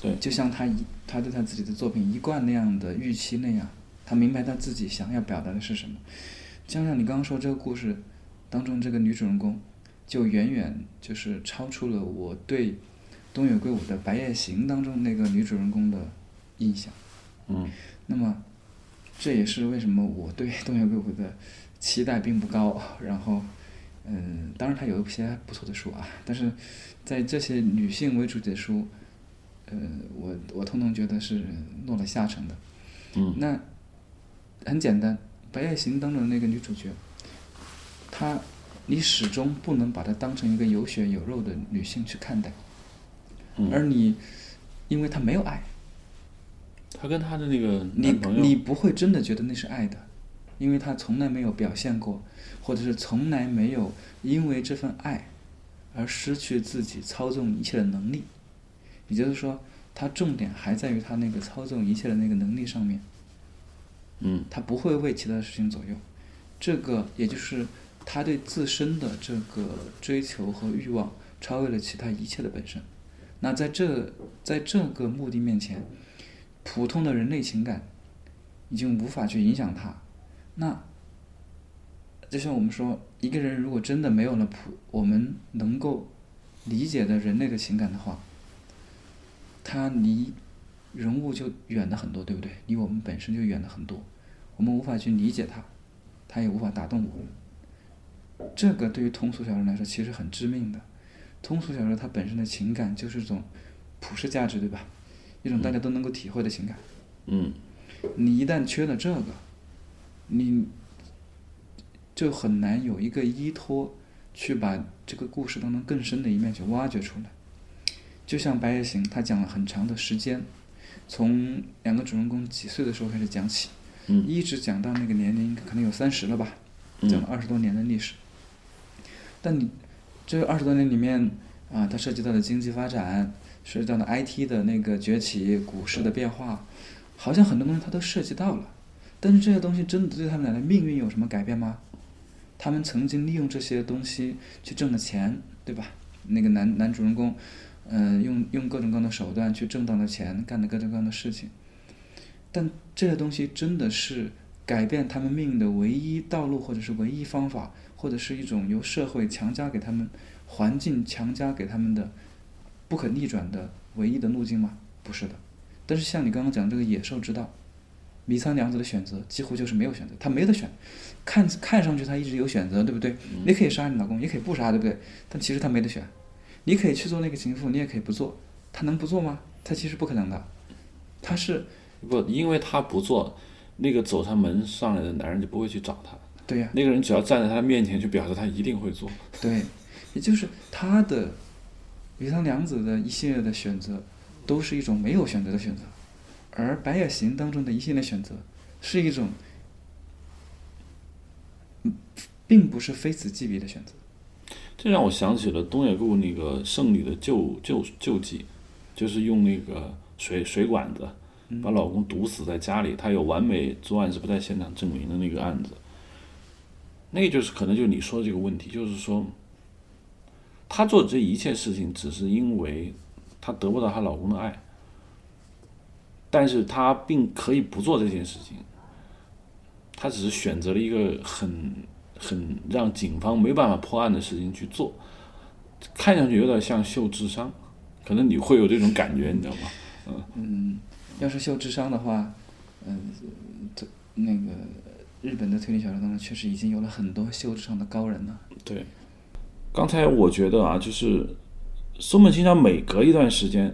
对，就像他一他对他自己的作品一贯那样的预期那样，他明白他自己想要表达的是什么。加上你刚刚说这个故事当中这个女主人公，就远远就是超出了我对东野圭吾的《白夜行》当中那个女主人公的印象。嗯，那么这也是为什么我对东野圭吾的期待并不高，然后。嗯，当然他有一些不错的书啊，但是在这些女性为主的书，呃，我我通通觉得是落了下乘的。嗯，那很简单，《白夜行》当中的那个女主角，她你始终不能把她当成一个有血有肉的女性去看待，而你因为她没有爱，她跟她的那个你你不会真的觉得那是爱的，因为他从来没有表现过。或者是从来没有因为这份爱而失去自己操纵一切的能力，也就是说，他重点还在于他那个操纵一切的那个能力上面。嗯，他不会为其他事情左右，这个也就是他对自身的这个追求和欲望超越了其他一切的本身。那在这在这个目的面前，普通的人类情感已经无法去影响他。那。就像我们说，一个人如果真的没有了普我们能够理解的人类的情感的话，他离人物就远了很多，对不对？离我们本身就远了很多，我们无法去理解他，他也无法打动我们。这个对于通俗小说来说其实很致命的。通俗小说它本身的情感就是一种普世价值，对吧？一种大家都能够体会的情感。嗯。你一旦缺了这个，你。就很难有一个依托，去把这个故事当中更深的一面去挖掘出来。就像《白夜行》，他讲了很长的时间，从两个主人公几岁的时候开始讲起，一直讲到那个年龄可能有三十了吧，讲了二十多年的历史。但你这二十多年里面啊，它涉及到的经济发展，涉及到的 IT 的那个崛起，股市的变化，好像很多东西它都涉及到了。但是这些东西真的对他们俩的命运有什么改变吗？他们曾经利用这些东西去挣了钱，对吧？那个男男主人公，嗯，用用各种各样的手段去挣到了钱，干了各种各样的事情。但这些东西真的是改变他们命运的唯一道路，或者是唯一方法，或者是一种由社会强加给他们、环境强加给他们的不可逆转的唯一的路径吗？不是的。但是像你刚刚讲这个野兽之道。米仓凉子的选择几乎就是没有选择，他没得选，看看上去他一直有选择，对不对？你可以杀你老公，也可以不杀，对不对？但其实他没得选，你可以去做那个情妇，你也可以不做，他能不做吗？他其实不可能的，他是不，因为他不做，那个走上门上来的男人就不会去找他。对呀，那个人只要站在他面前，就表示他一定会做。对，也就是他的米仓凉子的一系列的选择，都是一种没有选择的选择。而《白夜行》当中的一系列选择，是一种并不是非此即彼的选择。这让我想起了东野圭吾那个《胜利的救救救济》，就是用那个水水管子把老公毒死在家里，他有完美作案是不在现场证明的那个案子。那就是可能就是你说的这个问题，就是说，她做这一切事情只是因为她得不到她老公的爱，但是他并可以不做这件事情，他只是选择了一个很很让警方没办法破案的事情去做，看上去有点像秀智商，可能你会有这种感觉，你知道吗？嗯，要是秀智商的话，嗯、这那个日本的推理小说当中确实已经有了很多秀智商的高人了。对，刚才我觉得啊，就是松本清张每隔一段时间，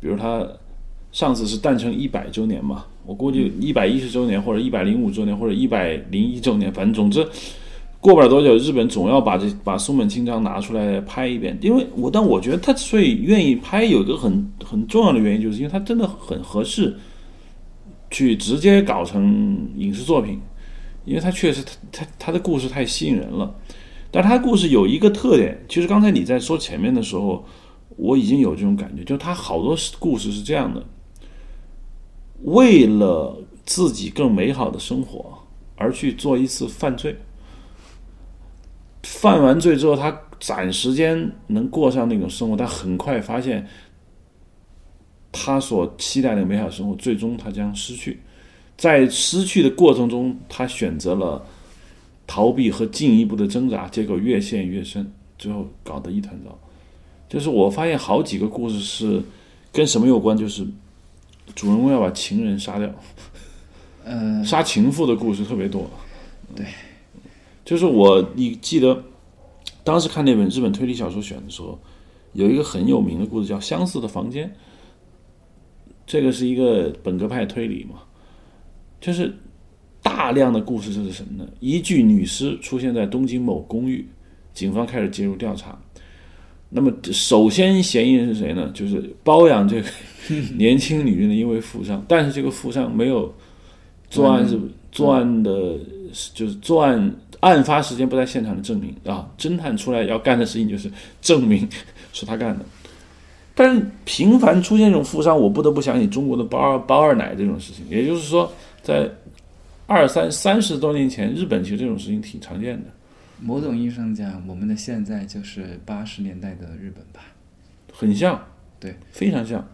比如他上次是诞辰一百周年嘛，我估计一百一十周年或者一百零五周年或者一百零一周年，反正总之过不了多久，日本总要把这把松本清张拿出来拍一遍。因为我但我觉得他所以愿意拍，有一个很很重要的原因，就是因为他真的很合适去直接搞成影视作品，因为他确实他他他的故事太吸引人了。但他故事有一个特点，其实刚才你在说前面的时候，我已经有这种感觉，就是他好多故事是这样的：为了自己更美好的生活而去做一次犯罪，犯完罪之后，他暂时间能过上那种生活，但很快发现他所期待的美好生活，最终他将失去。在失去的过程中，他选择了。逃避和进一步的挣扎，结果越陷越深，最后搞得一团糟。就是我发现好几个故事是跟什么有关，就是主人公要把情人杀掉，呃，杀情妇的故事特别多。对，就是我你记得当时看那本日本推理小说选的时候，有一个很有名的故事叫《相似的房间》，这个是一个本格派推理嘛，就是。大量的故事这是什么呢？一具女尸出现在东京某公寓，警方开始介入调查。那么，首先嫌疑人是谁呢？就是包养这个 [laughs] 年轻女人的一位富商，但是这个富商没有作案是作案的，就是作案案发时间不在现场的证明啊。侦探出来要干的事情就是证明 [laughs] 是他干的。但是频繁出现这种富商，我不得不想起中国的包二包二奶这种事情。也就是说，在二三三十多年前，日本其实这种事情挺常见的。某种意义上讲，我们的现在就是八十年代的日本吧，很像，对，非常像。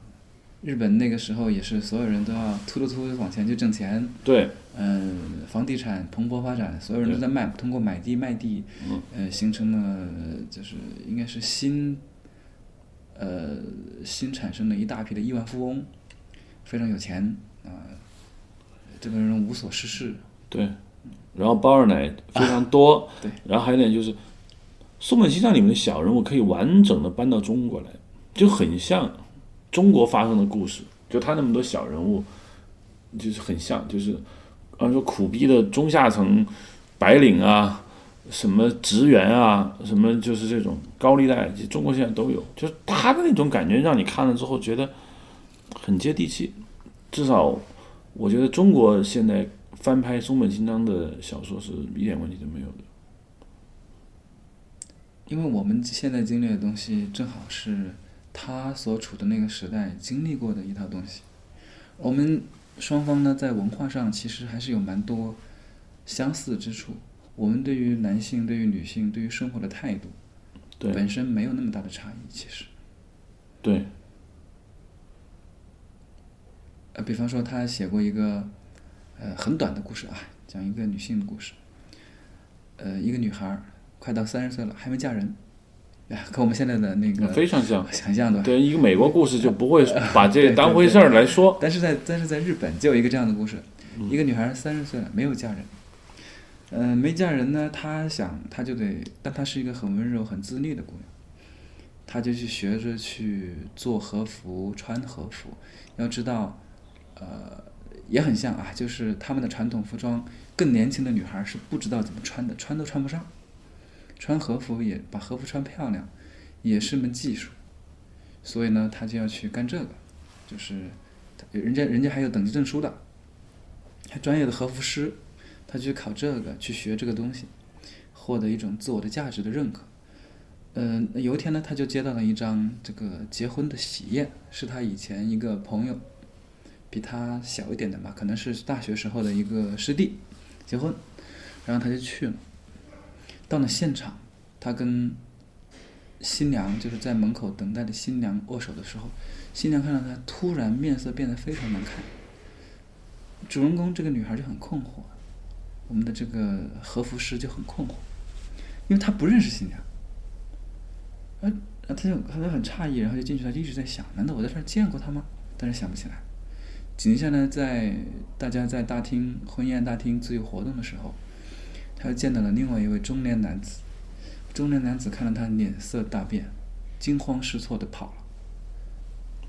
日本那个时候也是所有人都要突突突往前去挣钱，对，嗯，房地产蓬勃发展，所有人都在卖，通过买地卖地，嗯，呃，形成了就是应该是新，呃，新产生了一大批的亿万富翁，非常有钱啊、这个人无所事事，对。然后包二奶非常多，对。然后还有一点就是，松本清张里面的小人物可以完整的搬到中国来，就很像中国发生的故事。就他那么多小人物，就是很像，就是按说苦逼的中下层白领啊，什么职员啊，什么就是这种高利贷，中国现在都有。就是他的那种感觉，让你看了之后觉得很接地气。至少我觉得中国现在。翻拍松本清张的小说是一点问题都没有的，因为我们现在经历的东西正好是他所处的那个时代经历过的一套东西。我们双方呢，在文化上其实还是有蛮多相似之处。我们对于男性、对于女性、对于生活的态度，对本身没有那么大的差异。其实，对，呃，比方说他写过一个。呃，很短的故事啊，讲一个女性的故事。呃，一个女孩儿快到三十岁了，还没嫁人，呀，跟我们现在的那个非常像，想象的。对，一个美国故事就不会 [laughs] 把这个当回事儿来说。但是在但是在日本就有一个这样的故事，一个女孩三十岁了，没有嫁人。嗯，没嫁人呢，她想，她就得，但她是一个很温柔、很自律的姑娘，她就去学着去做和服、穿和服。要知道，呃。也很像啊，就是他们的传统服装，更年轻的女孩是不知道怎么穿的，穿都穿不上。穿和服也把和服穿漂亮，也是门技术。所以呢，他就要去干这个，就是人家人家还有等级证书的，还专业的和服师，他去考这个，去学这个东西。获得一种自我的价值的认可。嗯、有一天呢，他就接到了一张这个结婚的喜宴，是他以前一个朋友，比他小一点的吧，可能是大学时候的一个师弟结婚，然后他就去了。到了现场，他跟新娘就是在门口等待的新娘握手的时候，新娘看到他，突然面色变得非常难看。主人公这个女孩就很困惑，我们的这个和服师就很困惑，因为他不认识新娘，呃，他就他就很诧异，然后就进去，他就一直在想，难道我在这儿见过他吗？但是想不起来。紧接着呢，在大家在大厅婚宴大厅自由活动的时候，他又见到了另外一位中年男子。中年男子看到他脸色大变，惊慌失措的跑了。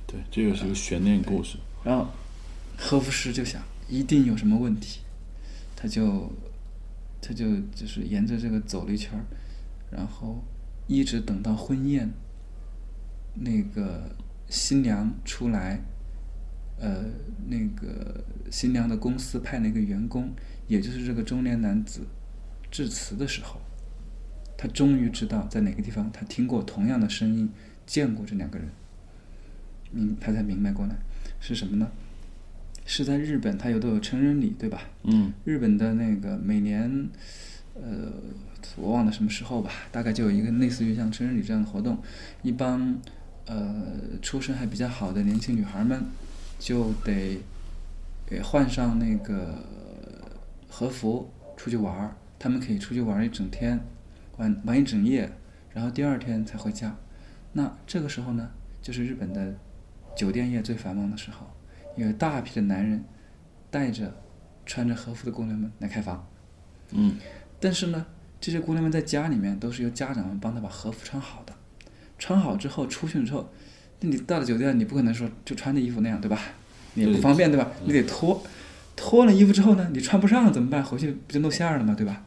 对，这个是个悬念故事。然后和服师就想，一定有什么问题，他就他就就是沿着这个走了一圈儿，然后一直等到婚宴，那个新娘出来，呃，那个新娘的公司派了一个员工，也就是这个中年男子致辞的时候，他终于知道在哪个地方他听过同样的声音，见过这两个人。明他才明白过来是什么呢？是在日本，他有都有成人礼，对吧？嗯日本的那个每年，呃，我忘了什么时候吧，大概就有一个类似于像成人礼这样的活动，一帮呃出身还比较好的年轻女孩们就得给换上那个和服出去玩儿，他们可以出去玩一整天，玩玩一整夜，然后第二天才回家。那这个时候呢，就是日本的酒店业最繁忙的时候，有大批的男人带着穿着和服的姑娘们来开房。嗯但是呢，这些姑娘们在家里面都是由家长们帮她把和服穿好的，穿好之后出去之后，那你到了酒店，你不可能说就穿着衣服那样，对吧？你也不方便，对吧？你得脱，脱了衣服之后呢，你穿不上怎么办？回去不就露馅儿了吗？对吧？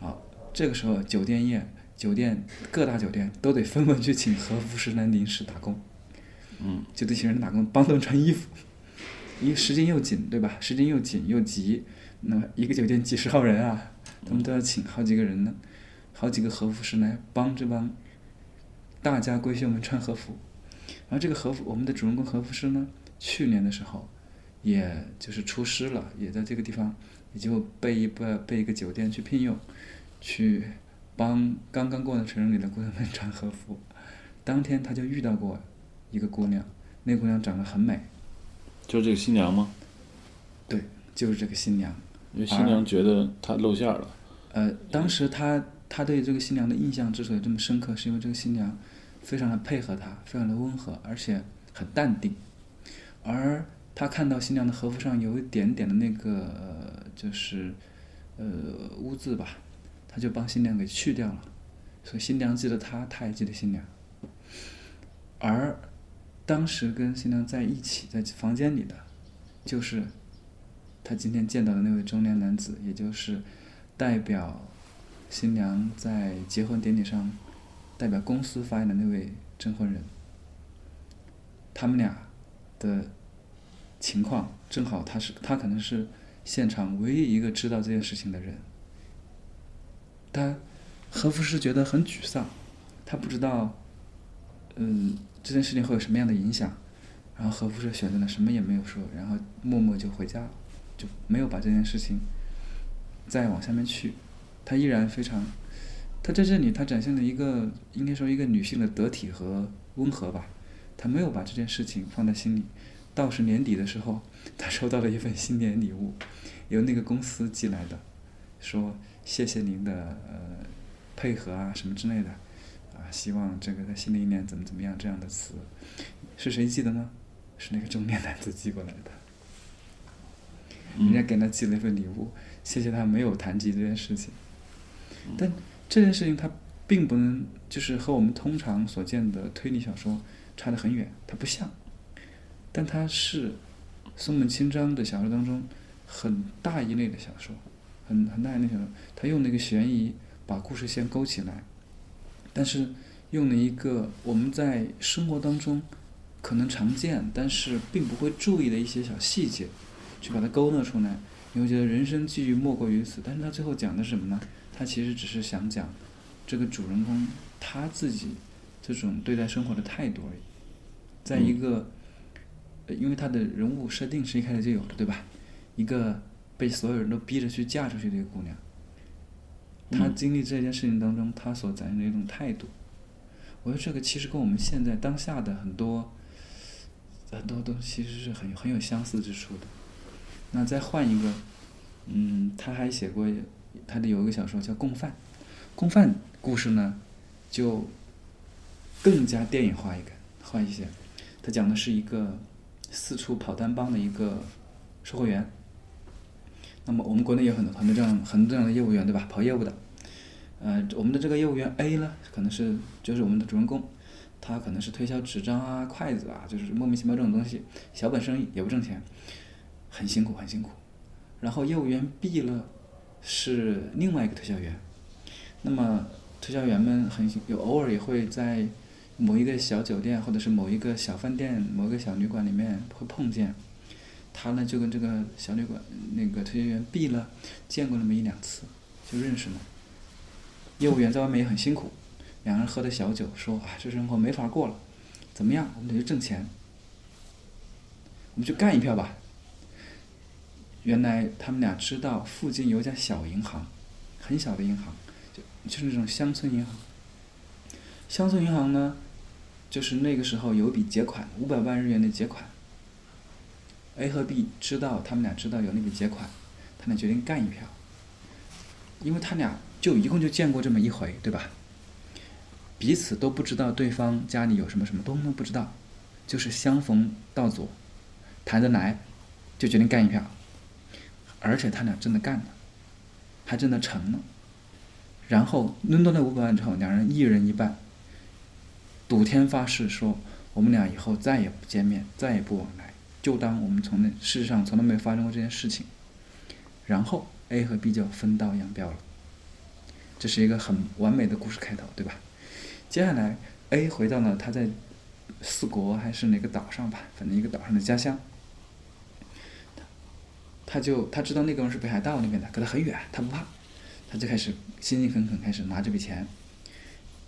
好，这个时候酒店业、酒店各大酒店都得纷纷去请和服师来临时打工，嗯，就这些人打工帮他们穿衣服，因为时间又紧，对吧？时间又紧又急，那么一个酒店几十号人啊，他们都要请好几个人呢，好几个和服师来帮这帮大家闺秀们穿和服。然后这个和服，我们的主人公和服师呢，去年的时候，也就是出师了，也在这个地方，也就被一个被一个酒店去聘用，去帮刚刚过完成人礼的姑娘们 [laughs] 穿和服。当天他就遇到过一个姑娘，那姑娘长得很美，就是这个新娘吗？对，就是这个新娘。因为新娘觉得她露馅儿了。呃，当时他他对这个新娘的印象之所以这么深刻，是因为这个新娘非常的配合他，非常的温和，而且很淡定。而他看到新娘的和服上有一点点的那个、呃就是呃污渍吧，他就帮新娘给去掉了。所以新娘记得他，他也记得新娘。而当时跟新娘在一起在房间里的，就是他今天见到的那位中年男子，也就是代表新娘在结婚典礼上代表公司发言的那位证婚人。他们俩的情况正好，他是他可能是现场唯一一个知道这件事情的人。他何福师觉得很沮丧，他不知道，嗯，这件事情会有什么样的影响。然后何福师选择了什么也没有说，然后默默就回家了，就没有把这件事情再往下面去。他依然非常，他在这里他展现了一个应该说一个女性的得体和温和吧。他没有把这件事情放在心里。倒是年底的时候，他收到了一份新年礼物，由那个公司寄来的，说谢谢您的呃配合啊什么之类的，啊希望这个在新的一年怎么怎么样这样的词，是谁寄的呢？是那个中年男子寄过来的。人家给他寄了一份礼物，谢谢他没有谈及这件事情。但这件事情它并不能就是和我们通常所见的推理小说差得很远，它不像。但它是松本清张的小说当中很大一类的小说，很很大一类小说。他用了一个悬疑把故事线勾起来，但是用了一个我们在生活当中可能常见，但是并不会注意的一些小细节，去把它勾勒出来。你会觉得人生际遇莫过于此。但是他最后讲的是什么呢？他其实只是想讲这个主人公他自己这种对待生活的态度而已。在一个，呃因为他的人物设定是一开始就有的，对吧？一个被所有人都逼着去嫁出去的一个姑娘，她嗯经历这件事情当中，她所展现的一种态度，我觉得这个其实跟我们现在当下的很多很多东西其实是很很有相似之处的。那再换一个，嗯，他还写过他的有一个小说叫《共犯》，《共犯》故事呢就更加电影化一个化一些。他讲的是一个四处跑单帮的一个售货员。那么我们国内有很多很多这样很多这样的业务员，对吧？跑业务的。呃，我们的这个业务员 A 呢，可能是就是我们的主人公，他可能是推销纸张啊、筷子啊，就是莫名其妙这种东西，小本生意也不挣钱，很辛苦很辛苦。然后业务员 B 了是另外一个推销员，那么推销员们很有偶尔也会在某一个小酒店或者是某一个小饭店、某一个小旅馆里面会碰见。他呢就跟这个小旅馆那个推销员 B 了见过那么一两次，就认识了。业务员在外面也很辛苦，两人喝的小酒，说啊这生活没法过了，怎么样？我们得去挣钱，我们去干一票吧。原来他们俩知道附近有一家小银行，很小的银行，就就是那种乡村银行。乡村银行呢，就是那个时候有笔结款，五百万日元的结款。A 和 B 知道，他们俩知道有那笔结款，他俩决定干一票。因为他俩就一共就见过这么一回，对吧？彼此都不知道对方家里有什么什么，都不知道，就是相逢到左，谈得来，就决定干一票。而且他俩真的干了，还真的成了。然后抡到那五百万之后，两人一人一半，赌天发誓说，我们俩以后再也不见面，再也不往来，就当我们从那事实上从来没有发生过这件事情。然后 A 和 B 就分道扬镳了。这是一个很完美的故事开头，对吧？接下来 A 回到了他在四国还是哪个岛上吧，反正一个岛上的家乡。他就他知道那个人是北海道那边的，隔得很远，他不怕，他就开始辛辛恳恳开始拿这笔钱，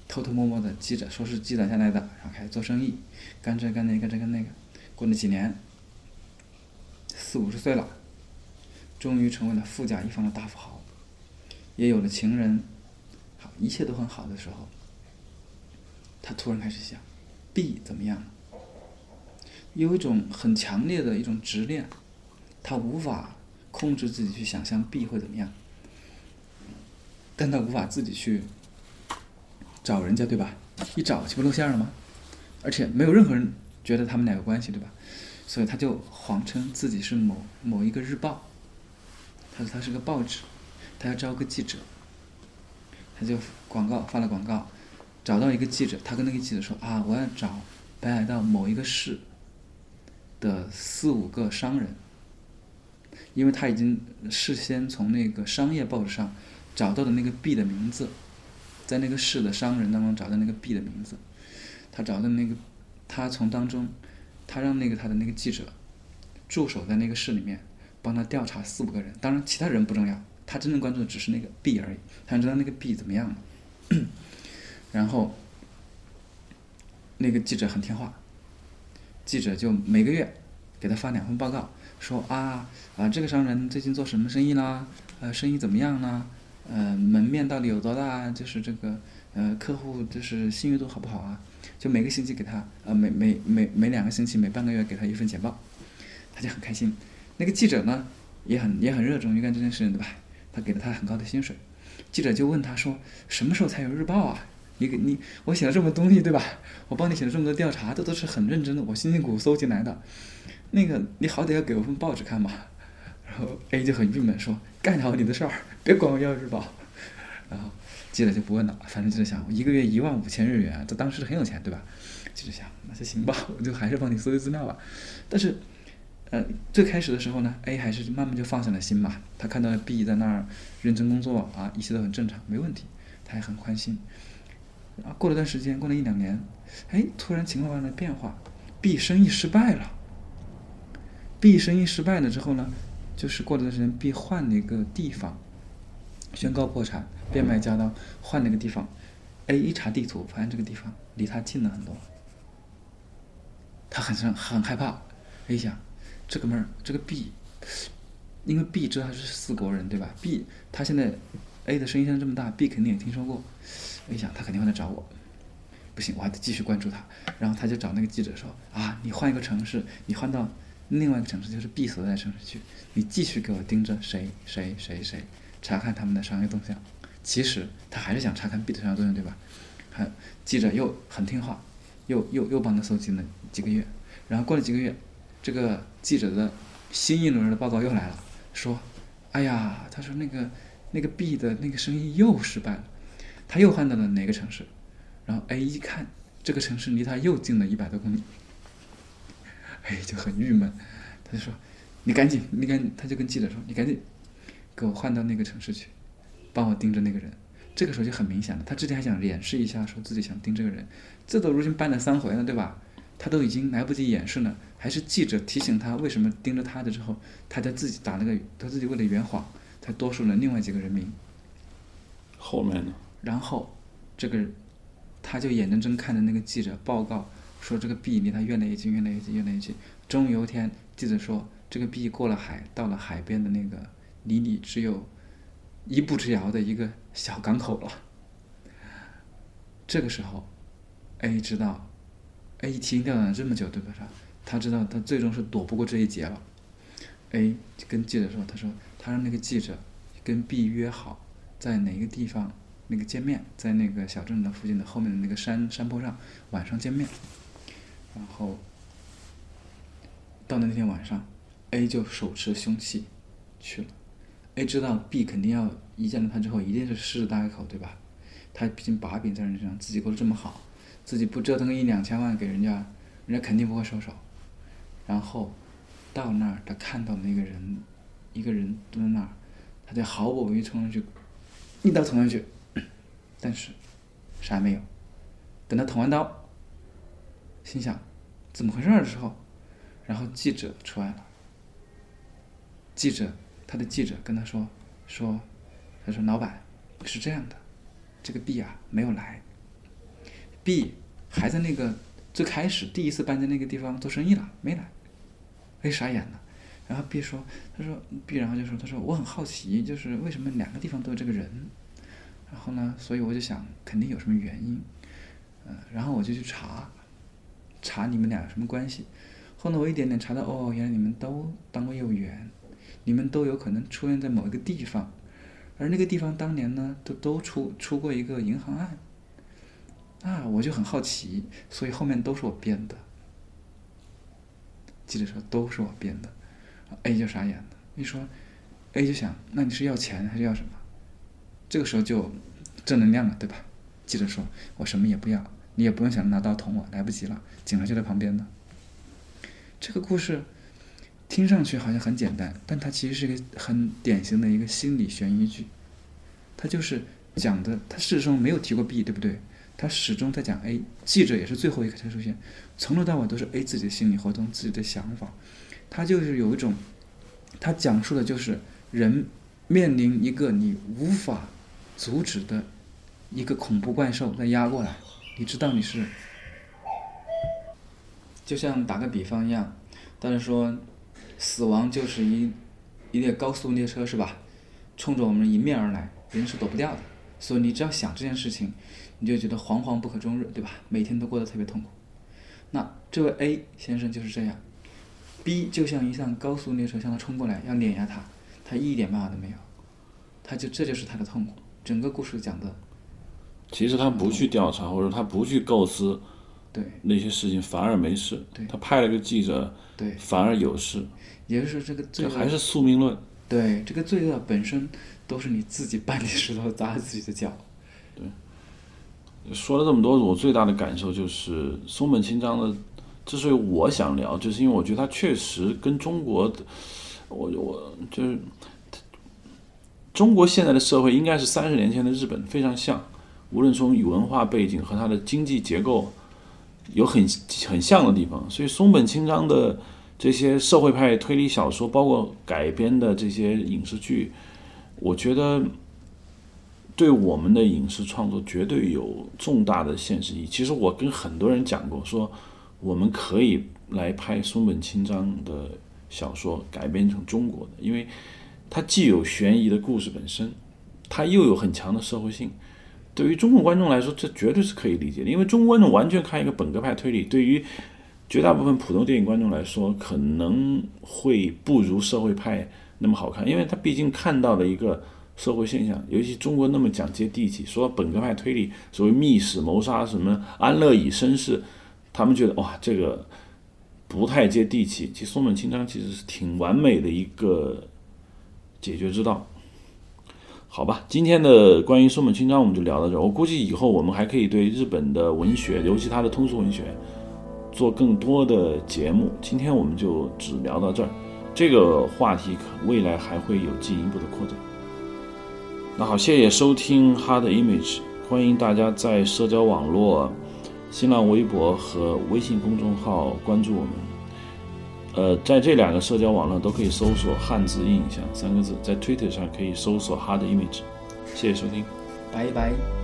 偷偷摸摸的积着，说是积攒下来的，然后开始做生意，干这干那干这干那个，过了几年，四五十岁了，终于成为了富甲一方的大富豪，也有了情人，好，一切都很好的时候，他突然开始想，B 怎么样？有一种很强烈的一种执念。他无法控制自己去想象 B 会怎么样，但他无法自己去找人家，对吧？一找岂不露馅了吗？而且没有任何人觉得他们俩有关系，对吧？所以他就谎称自己是某某一个日报，他说他是个报纸，他要招个记者，他就广告发了广告，找到一个记者，他跟那个记者说啊，我要找北海道某一个市的四五个商人。因为他已经事先从那个商业报纸上找到的那个 B 的名字，在那个市的商人当中找到那个 B 的名字，他找到那个，他从当中，他让那个他的那个记者驻守在那个市里面，帮他调查四五个人，当然其他人不重要，他真正关注的只是那个 B 而已，他想知道那个 B 怎么样了。[coughs] 然后那个记者很听话，记者就每个月给他发两份报告。说啊啊，这个商人最近做什么生意啦？呃，生意怎么样呢？呃，门面到底有多大？就是这个呃，客户就是信誉度好不好啊？就每个星期给他呃，每每每每两个星期，每半个月给他一份简报，他就很开心。那个记者呢，也很也很热衷于干这件事情，对吧？他给了他很高的薪水。记者就问他说：“什么时候才有日报啊？你给你我写了这么多东西，对吧？我帮你写了这么多调查，这都是很认真的，我辛辛苦苦搜集来的。”那个你好歹要给我份报纸看嘛，[laughs] 然后 A 就很郁闷说：“干好你的事儿，[laughs] 别管我要日报。[laughs] ”然后记者就不问了，反正记者想，一个月一万五千日元，这当时很有钱，对吧？记者想，那就行吧，我就还是帮你搜集资料吧。但是，呃，最开始的时候呢，A 还是慢慢就放下了心嘛。他看到 B 在那儿认真工作啊，一切都很正常，没问题，他也很宽心。啊，过了段时间，过了一两年，哎，突然情况发生了变化，B 生意失败了。B 生意失败了之后呢，就是过段时间，B 换了一个地方，宣告破产，变卖家当，换了一个地方。A 一查地图，发现这个地方离他近了很多，他很生很害怕。A 想，这个妹儿这个 B，因为 B 知道他是四国人对吧？B 他现在 A 的声音现在这么大，B 肯定也听说过。A 想他肯定会来找我，不行，我还得继续关注他。然后他就找那个记者说：“啊，你换一个城市，你换到另外一个城市，就是 B 所在城市去，你继续给我盯着谁谁谁谁，查看他们的商业动向。”其实他还是想查看 B 的商业动向，对吧？还记者又很听话，又又又帮他搜集了几个月。然后过了几个月，这个记者的新一轮的报告又来了，说：“哎呀，他说那个那个 B 的那个生意又失败了，他又换到了哪个城市？然后 A 一看，这个城市离他又近了一百多公里，哎，就很郁闷。他就说：‘你赶紧，你赶紧，他就跟记者说，你赶紧给我换到那个城市去。’帮我盯着那个人，这个时候就很明显了。他之前还想掩饰一下，说自己想盯这个人，这都如今办了三回了，对吧？他都已经来不及掩饰了，还是记者提醒他为什么盯着他的之后，他才自己打了个，他自己为了圆谎，才多说了另外几个人名。后面呢？然后，这个他就眼睁睁看着那个记者报告说这个 B 离他越来越近，越来越近，越来越近。终于有一天，记者说这个 B 过了海，到了海边的那个离你只有。一步之遥的一个小港口了。这个时候，A 知道，A 提心吊胆了这么久，对吧？他他知道他最终是躲不过这一劫了。A 跟记者说：“他说他让那个记者跟 B 约好，在哪个地方那个见面，在那个小镇的附近的后面的那个山山坡上晚上见面。”然后到了那天晚上，A 就手持凶器去了。A 知道 B 肯定要一见到他之后一定是狮子大开口，对吧？他毕竟把柄在人身上，自己过得这么好，自己不折腾个一两千万给人家，人家肯定不会收手。然后到那儿，他看到那个人，一个人蹲那儿，他就毫不犹豫冲上去，一刀捅上去，[coughs] 但是啥也没有。等他捅完刀，心想怎么回事的时候，然后记者出来了，记者。他的记者跟他说：“说，他说老板是这样的，这个 B 啊没有来，B 还在那个最开始第一次搬在那个地方做生意了，没来。A 傻眼了，然后 B 说：他说 B 然后就说他说我很好奇，就是为什么两个地方都有这个人，然后呢，所以我就想肯定有什么原因，嗯，然后我就去查，查你们俩什么关系，后来我一点点查到，哦，原来你们都当过业务员。”你们都有可能出现在某一个地方，而那个地方当年呢，都都出出过一个银行案，啊，我就很好奇，所以后面都是我编的。记者说都是我编的，A 就傻眼了，一说，A 就想，那你是要钱还是要什么？这个时候就正能量了，对吧？记者说，我什么也不要，你也不用想着拿刀捅我，来不及了，警察就在旁边呢。这个故事。听上去好像很简单，但它其实是一个很典型的一个心理悬疑剧。它就是讲的，它事实上没有提过 B，对不对？他始终在讲 A，记者也是最后一个才出现，从头到尾都是 A 自己的心理活动、自己的想法。他就是有一种，他讲述的就是人面临一个你无法阻止的一个恐怖怪兽在压过来，你知道你是，就像打个比方一样，但是说。死亡就是一一列高速列车，是吧？冲着我们迎面而来，人是躲不掉的。所以你只要想这件事情，你就觉得惶惶不可终日，对吧？每天都过得特别痛苦。那这位 A 先生就是这样，B 就像一辆高速列车向他冲过来，要碾压他，他一点办法都没有，他就这就是他的痛苦。整个故事讲的，其实他不去调查，或者他不去构思，对那些事情反而没事。对，他派了个记者，对，反而有事。也就是说这个罪恶还是宿命论。对，这个罪恶本身都是你自己搬起石头砸自己的脚。对。说了这么多，我最大的感受就是松本清张的，之所以我想聊，就是因为我觉得他确实跟中国的，我我就是中国现在的社会应该是三十年前的日本非常像，无论从文化背景和它的经济结构有很很像的地方，所以松本清张的。这些社会派推理小说，包括改编的这些影视剧，我觉得对我们的影视创作绝对有重大的现实意义。其实我跟很多人讲过，说我们可以来拍松本清张的小说改编成中国的，因为它既有悬疑的故事本身，它又有很强的社会性。对于中国观众来说，这绝对是可以理解的，因为中国观众完全看一个本格派推理，对于绝大部分普通电影观众来说，可能会不如社会派那么好看，因为他毕竟看到了一个社会现象，尤其中国那么讲接地气，说到本格派推理，所谓密室谋杀什么安乐椅绅士，他们觉得哇，这个不太接地气。其实松本清张其实是挺完美的一个解决之道。好吧，今天的关于松本清张我们就聊到这儿。我估计以后我们还可以对日本的文学，尤其他的通俗文学，做更多的节目。今天我们就只聊到这儿，这个话题可未来还会有进一步的扩展。那好，谢谢收听 Hard Image，欢迎大家在社交网络、新浪微博和微信公众号关注我们。呃，在这两个社交网络都可以搜索“汉字印象”三个字，在 Twitter 上可以搜索 “Hard Image”。谢谢收听。拜拜。